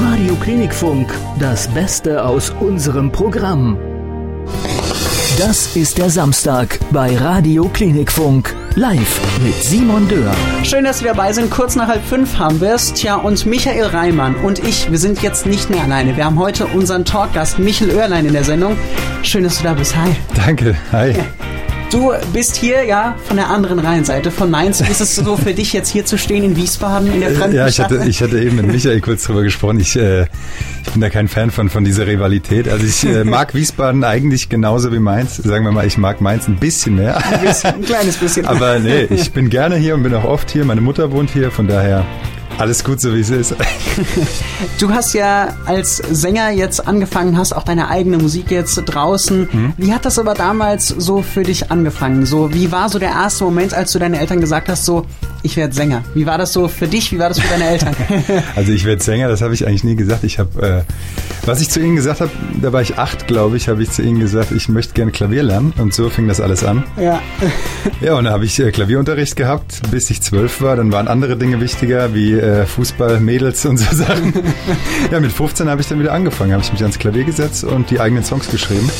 Radio Klinikfunk, das Beste aus unserem Programm. Das ist der Samstag bei Radio Klinikfunk. Live mit Simon Dörr. Schön, dass Sie dabei sind. Kurz nach halb fünf haben wir es. Tja, und Michael Reimann und ich, wir sind jetzt nicht mehr alleine. Wir haben heute unseren Talkgast Michael Oerlein in der Sendung. Schön, dass du da bist. Hi. Danke. Hi. Du bist hier ja von der anderen Rheinseite, von Mainz. Ist es so für dich jetzt hier zu stehen in Wiesbaden in der fremden Ja, ich hatte, ich hatte eben mit Michael kurz drüber gesprochen. Ich, äh, ich bin da kein Fan von, von dieser Rivalität. Also ich äh, mag Wiesbaden eigentlich genauso wie Mainz. Sagen wir mal, ich mag Mainz ein bisschen mehr. Ein, bisschen, ein kleines bisschen. Aber nee, ich bin gerne hier und bin auch oft hier. Meine Mutter wohnt hier, von daher alles gut, so wie es ist. Du hast ja als Sänger jetzt angefangen, hast auch deine eigene Musik jetzt draußen. Mhm. Wie hat das aber damals so für dich angefangen? So, wie war so der erste Moment, als du deinen Eltern gesagt hast, so, ich werde Sänger? Wie war das so für dich? Wie war das für deine Eltern? also ich werde Sänger, das habe ich eigentlich nie gesagt. Ich habe, äh, was ich zu ihnen gesagt habe, da war ich acht, glaube ich, habe ich zu ihnen gesagt, ich möchte gerne Klavier lernen. Und so fing das alles an. Ja. ja, und da habe ich äh, Klavierunterricht gehabt, bis ich zwölf war. Dann waren andere Dinge wichtiger, wie äh, äh, Fußball, Mädels und so Sachen. ja, mit 15 habe ich dann wieder angefangen, habe ich mich ans Klavier gesetzt und die eigenen Songs geschrieben.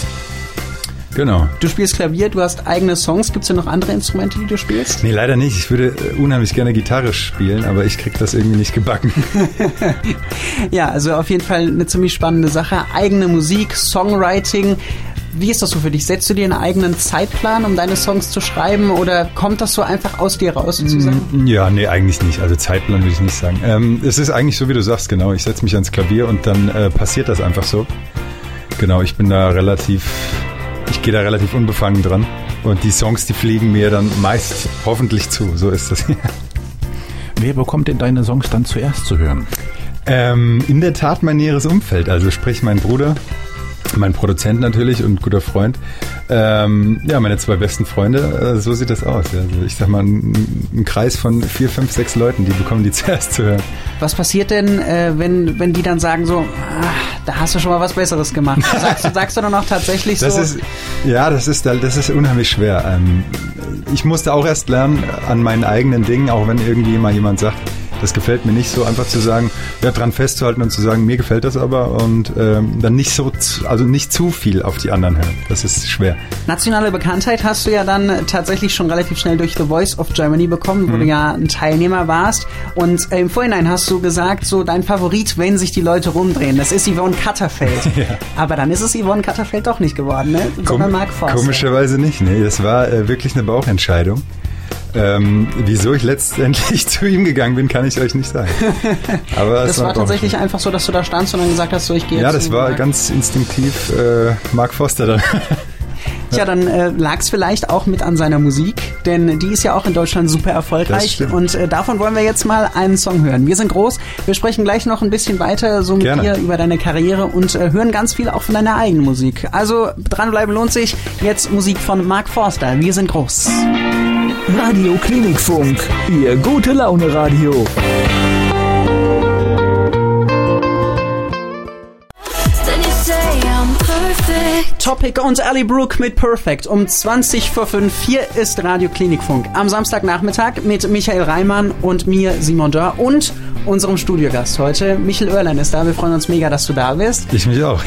Genau. Du spielst Klavier, du hast eigene Songs. Gibt es ja noch andere Instrumente, die du spielst? Nee, leider nicht. Ich würde äh, unheimlich gerne Gitarre spielen, aber ich kriege das irgendwie nicht gebacken. ja, also auf jeden Fall eine ziemlich spannende Sache. Eigene Musik, Songwriting. Wie ist das so für dich? Setzt du dir einen eigenen Zeitplan, um deine Songs zu schreiben oder kommt das so einfach aus dir raus sozusagen? Mm, ja, nee, eigentlich nicht. Also Zeitplan würde ich nicht sagen. Ähm, es ist eigentlich so, wie du sagst, genau. Ich setze mich ans Klavier und dann äh, passiert das einfach so. Genau, ich bin da relativ, ich gehe da relativ unbefangen dran. Und die Songs, die fliegen mir dann meist hoffentlich zu. So ist das. Wer bekommt denn deine Songs dann zuerst zu hören? Ähm, in der Tat mein näheres Umfeld. Also sprich mein Bruder, mein Produzent natürlich und guter Freund. Ähm, ja, meine zwei besten Freunde, äh, so sieht das aus. Ja. Also ich sag mal, ein, ein, Kreis von vier, fünf, sechs Leuten, die bekommen die zuerst zu hören. Was passiert denn, äh, wenn, wenn die dann sagen so, ach, da hast du schon mal was Besseres gemacht? Sagst du, sagst du dann auch tatsächlich das so? Ist, ja, das ist, das ist unheimlich schwer. Ähm, ich musste auch erst lernen an meinen eigenen Dingen, auch wenn irgendwie mal jemand sagt, das gefällt mir nicht so, einfach zu sagen, ja, dran festzuhalten und zu sagen, mir gefällt das aber und ähm, dann nicht so, also nicht zu viel auf die anderen hören. Das ist schwer. Nationale Bekanntheit hast du ja dann tatsächlich schon relativ schnell durch The Voice of Germany bekommen, wo mhm. du ja ein Teilnehmer warst. Und äh, im Vorhinein hast du gesagt, so dein Favorit, wenn sich die Leute rumdrehen, das ist Yvonne Katterfeld. ja. Aber dann ist es Yvonne Katterfeld doch nicht geworden, ne? Sondern Mark Forster. Komischerweise nicht, ne? Das war äh, wirklich eine Bauchentscheidung. Ähm, wieso ich letztendlich zu ihm gegangen bin, kann ich euch nicht sagen. Aber das war, war tatsächlich einfach so, dass du da standst und dann gesagt hast, so ich gehe jetzt. Ja, das war Mark. ganz instinktiv äh, Mark Foster dann. Tja, dann äh, lag es vielleicht auch mit an seiner Musik, denn die ist ja auch in Deutschland super erfolgreich. Und äh, davon wollen wir jetzt mal einen Song hören. Wir sind groß, wir sprechen gleich noch ein bisschen weiter so mit Gerne. dir über deine Karriere und äh, hören ganz viel auch von deiner eigenen Musik. Also dranbleiben lohnt sich. Jetzt Musik von Mark Forster. Wir sind groß. Radio Klinikfunk, Ihr gute Laune Radio. Topic und Ali Brooke mit Perfect um 20 vor 5. Hier ist Radio Klinikfunk am Samstagnachmittag mit Michael Reimann und mir, Simon Dörr und unserem Studiogast heute. Michael Oerlein ist da. Wir freuen uns mega, dass du da bist. Ich mich auch.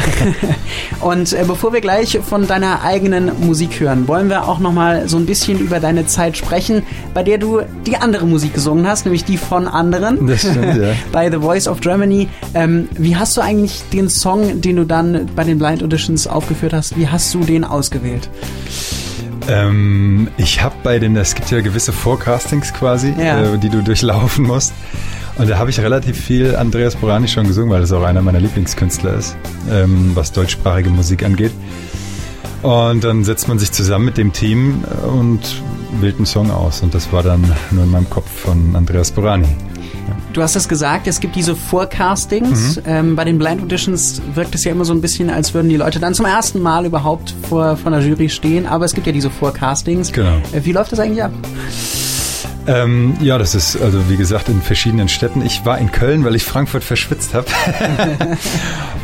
und äh, bevor wir gleich von deiner eigenen Musik hören, wollen wir auch nochmal so ein bisschen über deine Zeit sprechen, bei der du die andere Musik gesungen hast, nämlich die von anderen. Das stimmt, ja. bei The Voice of Germany. Ähm, wie hast du eigentlich den Song, den du dann bei den Blind Auditions aufgeführt hast, wie hast du den ausgewählt? Ähm, ich habe bei den, es gibt ja gewisse Forecastings quasi, ja. äh, die du durchlaufen musst. Und da habe ich relativ viel Andreas Borani schon gesungen, weil das auch einer meiner Lieblingskünstler ist, ähm, was deutschsprachige Musik angeht. Und dann setzt man sich zusammen mit dem Team und wählt einen Song aus. Und das war dann nur in meinem Kopf von Andreas Borani. Du hast es gesagt, es gibt diese Forecastings. Mhm. Ähm, bei den Blind Auditions wirkt es ja immer so ein bisschen, als würden die Leute dann zum ersten Mal überhaupt vor, vor einer Jury stehen. Aber es gibt ja diese Forecastings. Genau. Äh, wie läuft das eigentlich ab? Ähm, ja, das ist also wie gesagt in verschiedenen Städten. Ich war in Köln, weil ich Frankfurt verschwitzt habe.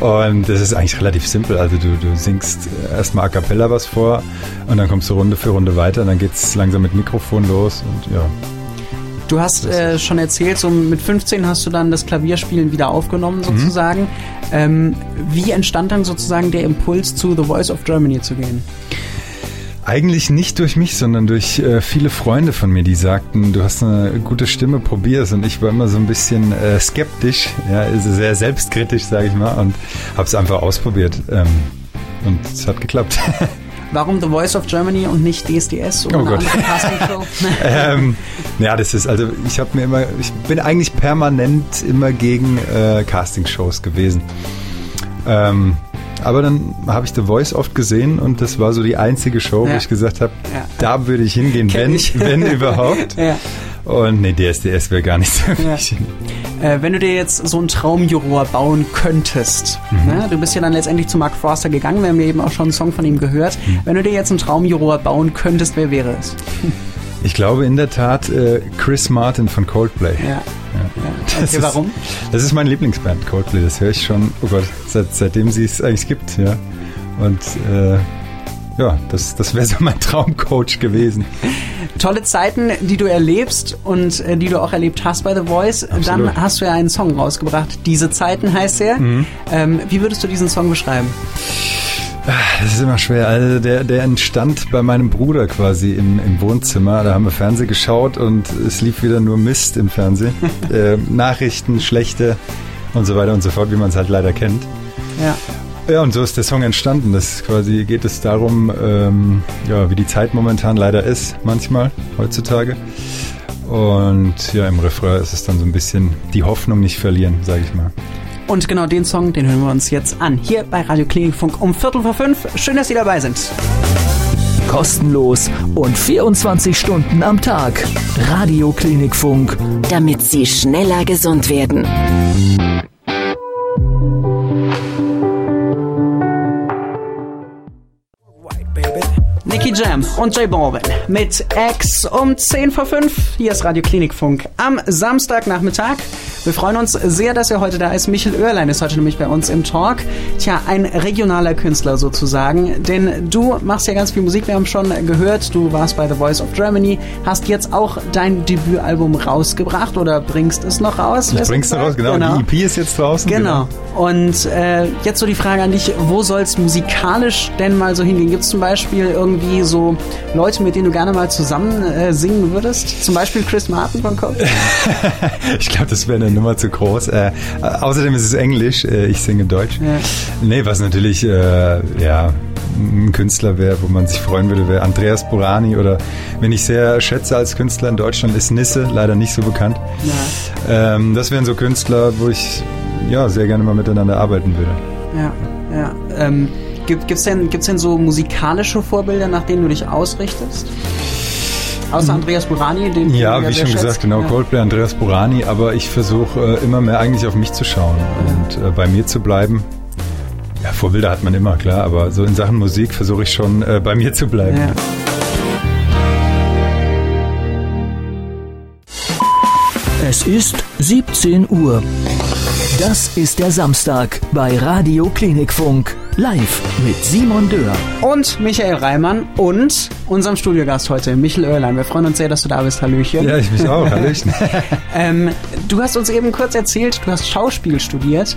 und das ist eigentlich relativ simpel. Also du, du singst erstmal a cappella was vor und dann kommst du Runde für Runde weiter und dann geht es langsam mit Mikrofon los und ja. Du hast äh, schon erzählt, so mit 15 hast du dann das Klavierspielen wieder aufgenommen mhm. sozusagen. Mhm. Ähm, wie entstand dann sozusagen der Impuls, zu The Voice of Germany zu gehen? Eigentlich nicht durch mich, sondern durch äh, viele Freunde von mir, die sagten, du hast eine gute Stimme, probier's. Und ich war immer so ein bisschen äh, skeptisch, ja, also sehr selbstkritisch, sage ich mal, und habe es einfach ausprobiert. Ähm, und es hat geklappt. Warum The Voice of Germany und nicht DSDS oder oh Gott. ähm, ja, das ist, also ich habe mir immer, ich bin eigentlich permanent immer gegen äh, Castingshows gewesen. Ähm, aber dann habe ich The Voice oft gesehen und das war so die einzige Show, ja. wo ich gesagt habe, ja. da würde ich hingehen, wenn, ich. wenn überhaupt. ja. Und nee, DSDS wäre gar nicht so für mich. Äh, wenn du dir jetzt so ein Traumjuror bauen könntest, mhm. ne? du bist ja dann letztendlich zu Mark Forster gegangen, wir haben ja eben auch schon einen Song von ihm gehört. Mhm. Wenn du dir jetzt einen Traumjuror bauen könntest, wer wäre es? Ich glaube in der Tat äh, Chris Martin von Coldplay. Ja. Ja. Okay, ist, warum? Das ist meine Lieblingsband, Coldplay. Das höre ich schon, oh Gott, seit, seitdem sie es eigentlich gibt. Ja. Und äh, ja, das, das wäre so mein Traumcoach gewesen. Tolle Zeiten, die du erlebst und äh, die du auch erlebt hast bei The Voice. Absolut. Dann hast du ja einen Song rausgebracht. Diese Zeiten heißt er. Mhm. Ähm, wie würdest du diesen Song beschreiben? Ah, das ist immer schwer. Also der, der entstand bei meinem Bruder quasi im, im Wohnzimmer. Da haben wir Fernsehen geschaut und es lief wieder nur Mist im Fernsehen. äh, Nachrichten, schlechte und so weiter und so fort, wie man es halt leider kennt. Ja. Ja, und so ist der Song entstanden. Das quasi geht es darum, ähm, ja, wie die Zeit momentan leider ist, manchmal, heutzutage. Und ja, im Refrain ist es dann so ein bisschen die Hoffnung nicht verlieren, sage ich mal. Und genau den Song, den hören wir uns jetzt an. Hier bei Radio Klinikfunk um Viertel vor fünf. Schön, dass Sie dabei sind. Kostenlos und 24 Stunden am Tag. Radio Klinikfunk. Damit Sie schneller gesund werden. Nicky Jam und Jay Balvin mit X um 10 vor 5. Hier ist Radio Klinikfunk am Samstagnachmittag. Wir freuen uns sehr, dass er heute da ist. Michel Oerlein ist heute nämlich bei uns im Talk. Tja, ein regionaler Künstler sozusagen, denn du machst ja ganz viel Musik. Wir haben schon gehört, du warst bei The Voice of Germany, hast jetzt auch dein Debütalbum rausgebracht oder bringst es noch raus? Ich bring's noch raus, genau. genau. Die EP ist jetzt draußen. Genau. genau. Und äh, jetzt so die Frage an dich, wo soll es musikalisch denn mal so hingehen? Gibt es zum Beispiel irgendwie so Leute, mit denen du gerne mal zusammen äh, singen würdest? Zum Beispiel Chris Martin von Cope? ich glaube, das wäre eine Nummer zu groß. Äh, außerdem ist es Englisch, äh, ich singe Deutsch. Ja. Nee, was natürlich, äh, ja, ein Künstler wäre, wo man sich freuen würde, wäre Andreas Burani oder wenn ich sehr schätze als Künstler in Deutschland ist Nisse, leider nicht so bekannt. Ja. Ähm, das wären so Künstler, wo ich ja sehr gerne mal miteinander arbeiten würde. Ja, ja. Ähm, gibt es denn, gibt's denn so musikalische Vorbilder, nach denen du dich ausrichtest? Außer Andreas Burani, den Ja, wie schon gesagt, genau, ja. Coldplay, Andreas Burani, aber ich versuche äh, immer mehr eigentlich auf mich zu schauen und äh, bei mir zu bleiben. Ja, Vorbilder hat man immer, klar, aber so in Sachen Musik versuche ich schon äh, bei mir zu bleiben. Ja. Es ist 17 Uhr. Das ist der Samstag bei Radio Klinikfunk. Live mit Simon Dörr. Und Michael Reimann und unserem Studiogast heute, Michael Oerlein. Wir freuen uns sehr, dass du da bist. Hallöchen. Ja, ich mich auch. Hallöchen. ähm, du hast uns eben kurz erzählt, du hast Schauspiel studiert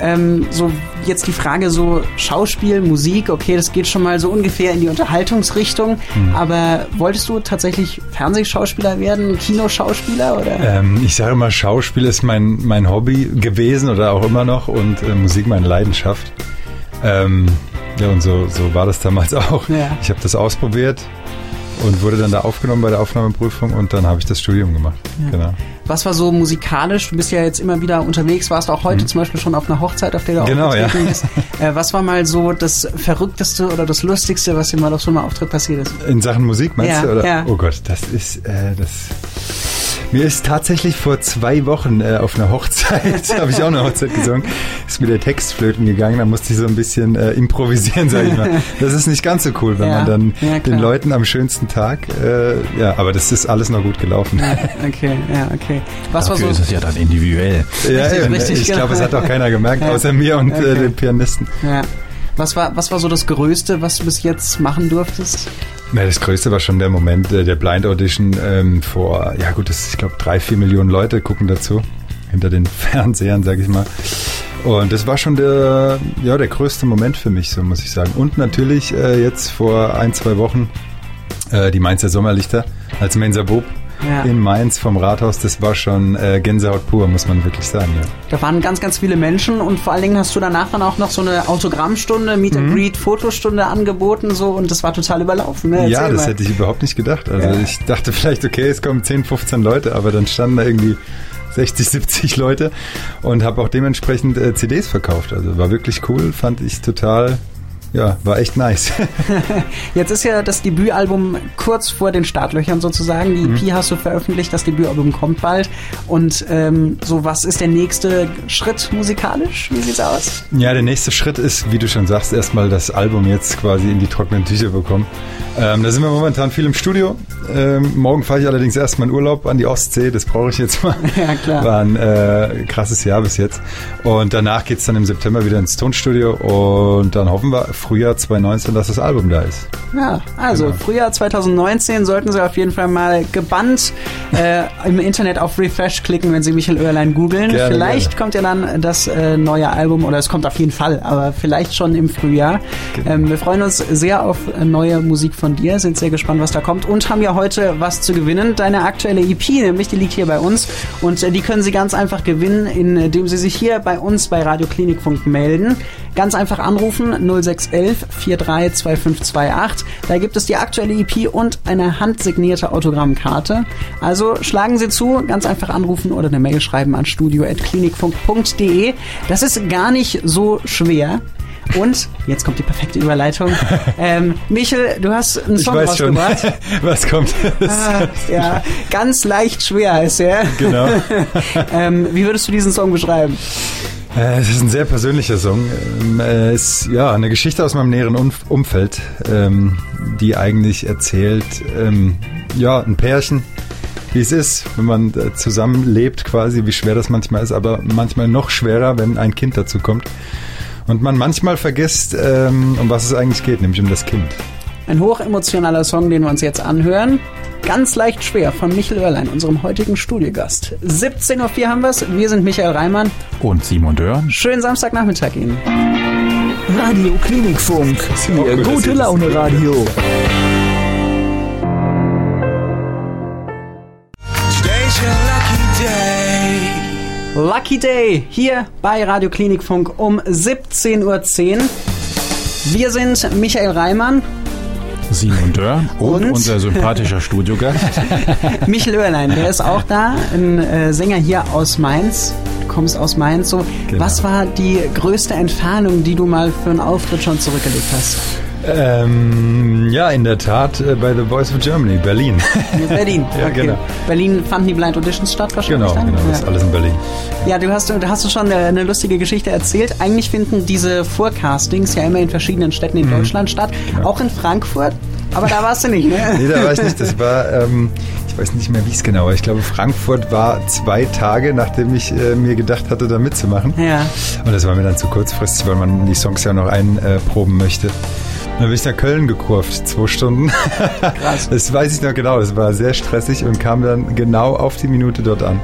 ähm, so jetzt die Frage so Schauspiel, Musik, okay, das geht schon mal so ungefähr in die Unterhaltungsrichtung, mhm. aber wolltest du tatsächlich Fernsehschauspieler werden, Kinoschauspieler oder? Ähm, ich sage mal, Schauspiel ist mein, mein Hobby gewesen oder auch immer noch und äh, Musik meine Leidenschaft. Ähm, ja, und so, so war das damals auch. Ja. Ich habe das ausprobiert und wurde dann da aufgenommen bei der Aufnahmeprüfung und dann habe ich das Studium gemacht. Ja. Genau. Was war so musikalisch? Du bist ja jetzt immer wieder unterwegs, warst auch heute mhm. zum Beispiel schon auf einer Hochzeit, auf der du genau, ja. bist. Äh, was war mal so das Verrückteste oder das Lustigste, was dir mal auf so einem Auftritt passiert ist? In Sachen Musik meinst ja, du? Oder? Ja. Oh Gott, das ist äh, das. Mir ist tatsächlich vor zwei Wochen äh, auf einer Hochzeit, habe ich auch eine Hochzeit gesungen, ist mir der Text flöten gegangen, da musste ich so ein bisschen äh, improvisieren, sage ich mal. Das ist nicht ganz so cool, wenn ja, man dann ja, den Leuten am schönsten Tag, äh, ja, aber das ist alles noch gut gelaufen. Ja, okay, ja, okay. Was Dafür war so? ist es ja dann individuell. Ja, richtig, richtig, ich genau. glaube, es hat auch keiner gemerkt, außer mir und äh, okay. äh, dem Pianisten. Ja. Was war, was war so das Größte, was du bis jetzt machen durftest? Ja, das Größte war schon der Moment äh, der Blind Audition ähm, vor, ja gut, das, ich glaube, drei, vier Millionen Leute gucken dazu, hinter den Fernsehern, sage ich mal. Und das war schon der, ja, der größte Moment für mich, so muss ich sagen. Und natürlich äh, jetzt vor ein, zwei Wochen äh, die Mainzer Sommerlichter als Mensa Bob ja. in Mainz vom Rathaus, das war schon äh, Gänsehaut pur, muss man wirklich sagen. Ja. Da waren ganz, ganz viele Menschen und vor allen Dingen hast du danach dann auch noch so eine Autogrammstunde, Meet and mhm. Greet, Fotostunde angeboten so und das war total überlaufen. Ne? Ja, das mal. hätte ich überhaupt nicht gedacht. Also ja. ich dachte vielleicht, okay, es kommen 10, 15 Leute, aber dann standen da irgendwie 60, 70 Leute und habe auch dementsprechend äh, CDs verkauft. Also war wirklich cool, fand ich total ja, war echt nice. Jetzt ist ja das Debütalbum kurz vor den Startlöchern sozusagen. Die EP mhm. hast du veröffentlicht, das Debütalbum kommt bald. Und ähm, so, was ist der nächste Schritt musikalisch? Wie sieht's aus? Ja, der nächste Schritt ist, wie du schon sagst, erstmal das Album jetzt quasi in die trockenen Tücher bekommen. Ähm, da sind wir momentan viel im Studio. Ähm, morgen fahre ich allerdings erstmal in Urlaub an die Ostsee. Das brauche ich jetzt mal. Ja, klar. War ein äh, krasses Jahr bis jetzt. Und danach geht's dann im September wieder ins Tonstudio und dann hoffen wir Frühjahr 2019, dass das Album da ist. Ja, also genau. Frühjahr 2019 sollten Sie auf jeden Fall mal gebannt äh, im Internet auf Refresh klicken, wenn Sie Michael Oerlein googeln. Vielleicht gerne. kommt ja dann das äh, neue Album oder es kommt auf jeden Fall, aber vielleicht schon im Frühjahr. Genau. Ähm, wir freuen uns sehr auf neue Musik von dir, sind sehr gespannt, was da kommt und haben ja heute was zu gewinnen. Deine aktuelle EP, nämlich die liegt hier bei uns und äh, die können Sie ganz einfach gewinnen, indem Sie sich hier bei uns bei Radio Klinikfunk melden. Ganz einfach anrufen 0611 432528. Da gibt es die aktuelle EP und eine handsignierte Autogrammkarte. Also schlagen Sie zu, ganz einfach anrufen oder eine Mail schreiben an studio.klinikfunk.de. Das ist gar nicht so schwer. Und jetzt kommt die perfekte Überleitung. Ähm, Michel, du hast einen Song ich weiß schon, was kommt. Ah, ja, ganz leicht schwer heißt er. Genau. ähm, wie würdest du diesen Song beschreiben? Äh, es ist ein sehr persönlicher Song. Ähm, es ist ja eine Geschichte aus meinem näheren Umfeld, ähm, die eigentlich erzählt, ähm, ja, ein Pärchen, wie es ist, wenn man äh, zusammenlebt quasi, wie schwer das manchmal ist, aber manchmal noch schwerer, wenn ein Kind dazu kommt. Und man manchmal vergisst, um was es eigentlich geht, nämlich um das Kind. Ein hochemotionaler Song, den wir uns jetzt anhören. Ganz leicht schwer von Michael Oerlein, unserem heutigen Studiogast. 17.04 Uhr haben wir es. Wir sind Michael Reimann. Und Simon Dörr. Schönen Samstagnachmittag Ihnen. Radio Klinikfunk. Ihr gute Laune Radio. Lucky Day hier bei Radio Klinikfunk um 17.10 Uhr. Wir sind Michael Reimann Simon Dörr und, und unser sympathischer Studiogast. Michel Oerlein, der ist auch da, ein äh, Sänger hier aus Mainz. Du kommst aus Mainz. So, genau. Was war die größte Entfernung, die du mal für einen Auftritt schon zurückgelegt hast? Ähm, ja, in der Tat äh, bei The Voice of Germany, Berlin. Berlin, ja, okay. genau. Berlin fanden die Blind Auditions statt wahrscheinlich Genau, dann? genau, das ist alles in Berlin. Ja, du hast, du hast schon eine, eine, lustige Geschichte erzählt. Eigentlich finden diese Forecastings ja immer in verschiedenen Städten in mhm. Deutschland statt, genau. auch in Frankfurt. Aber da warst du nicht, ne? nee, da war ich nicht. Das war, ähm, ich weiß nicht mehr, wie es genau war. Ich glaube, Frankfurt war zwei Tage, nachdem ich äh, mir gedacht hatte, da mitzumachen. Ja. Und das war mir dann zu kurzfristig, weil man die Songs ja noch einproben möchte. Dann bin ich nach Köln gekurft, zwei Stunden. Krass. Das weiß ich noch genau, das war sehr stressig und kam dann genau auf die Minute dort an.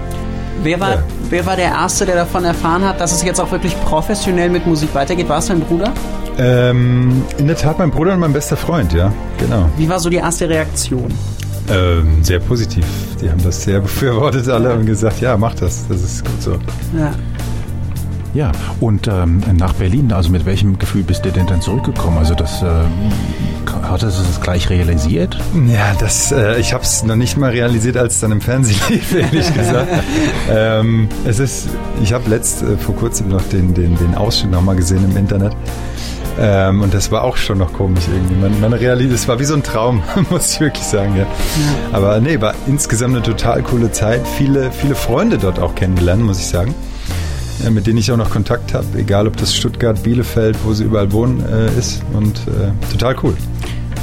Wer war, ja. wer war der Erste, der davon erfahren hat, dass es jetzt auch wirklich professionell mit Musik weitergeht? War es dein Bruder? Ähm, in der Tat mein Bruder und mein bester Freund, ja, genau. Wie war so die erste Reaktion? Ähm, sehr positiv. Die haben das sehr befürwortet alle und gesagt, ja, mach das, das ist gut so. Ja. Ja, und ähm, nach Berlin, also mit welchem Gefühl bist du denn dann zurückgekommen? Also das äh, hattest du das gleich realisiert? Ja, das, äh, ich habe es noch nicht mal realisiert, als es dann im Fernsehen lief, ehrlich gesagt. ähm, es ist, ich habe letzt äh, vor kurzem noch den, den, den Ausschnitt nochmal gesehen im Internet. Ähm, und das war auch schon noch komisch irgendwie. Man, man realisiert, es war wie so ein Traum, muss ich wirklich sagen, ja. ja. Aber nee, war insgesamt eine total coole Zeit. Viele, viele Freunde dort auch kennengelernt, muss ich sagen. Mit denen ich auch noch Kontakt habe, egal ob das Stuttgart, Bielefeld, wo sie überall wohnen, äh, ist. Und äh, total cool.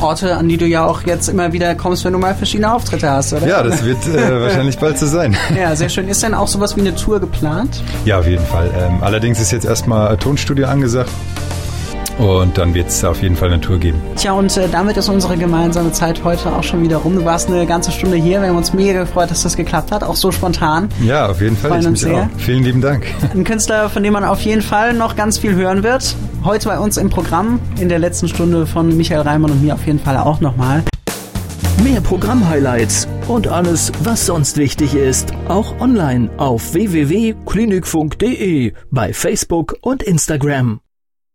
Orte, an die du ja auch jetzt immer wieder kommst, wenn du mal verschiedene Auftritte hast, oder? Ja, das wird äh, wahrscheinlich bald so sein. Ja, sehr schön. Ist denn auch sowas wie eine Tour geplant? Ja, auf jeden Fall. Ähm, allerdings ist jetzt erstmal Tonstudio angesagt. Und dann wird es auf jeden Fall eine Tour geben. Tja, und äh, damit ist unsere gemeinsame Zeit heute auch schon wieder rum. Du warst eine ganze Stunde hier. Wir haben uns mega gefreut, dass das geklappt hat, auch so spontan. Ja, auf jeden Fall. Freuen ich uns sehr. Auch. Vielen lieben Dank. Ein Künstler, von dem man auf jeden Fall noch ganz viel hören wird. Heute bei uns im Programm, in der letzten Stunde von Michael Reimann und mir auf jeden Fall auch nochmal. Mehr Programm-Highlights und alles, was sonst wichtig ist, auch online auf www.klinikfunk.de, bei Facebook und Instagram.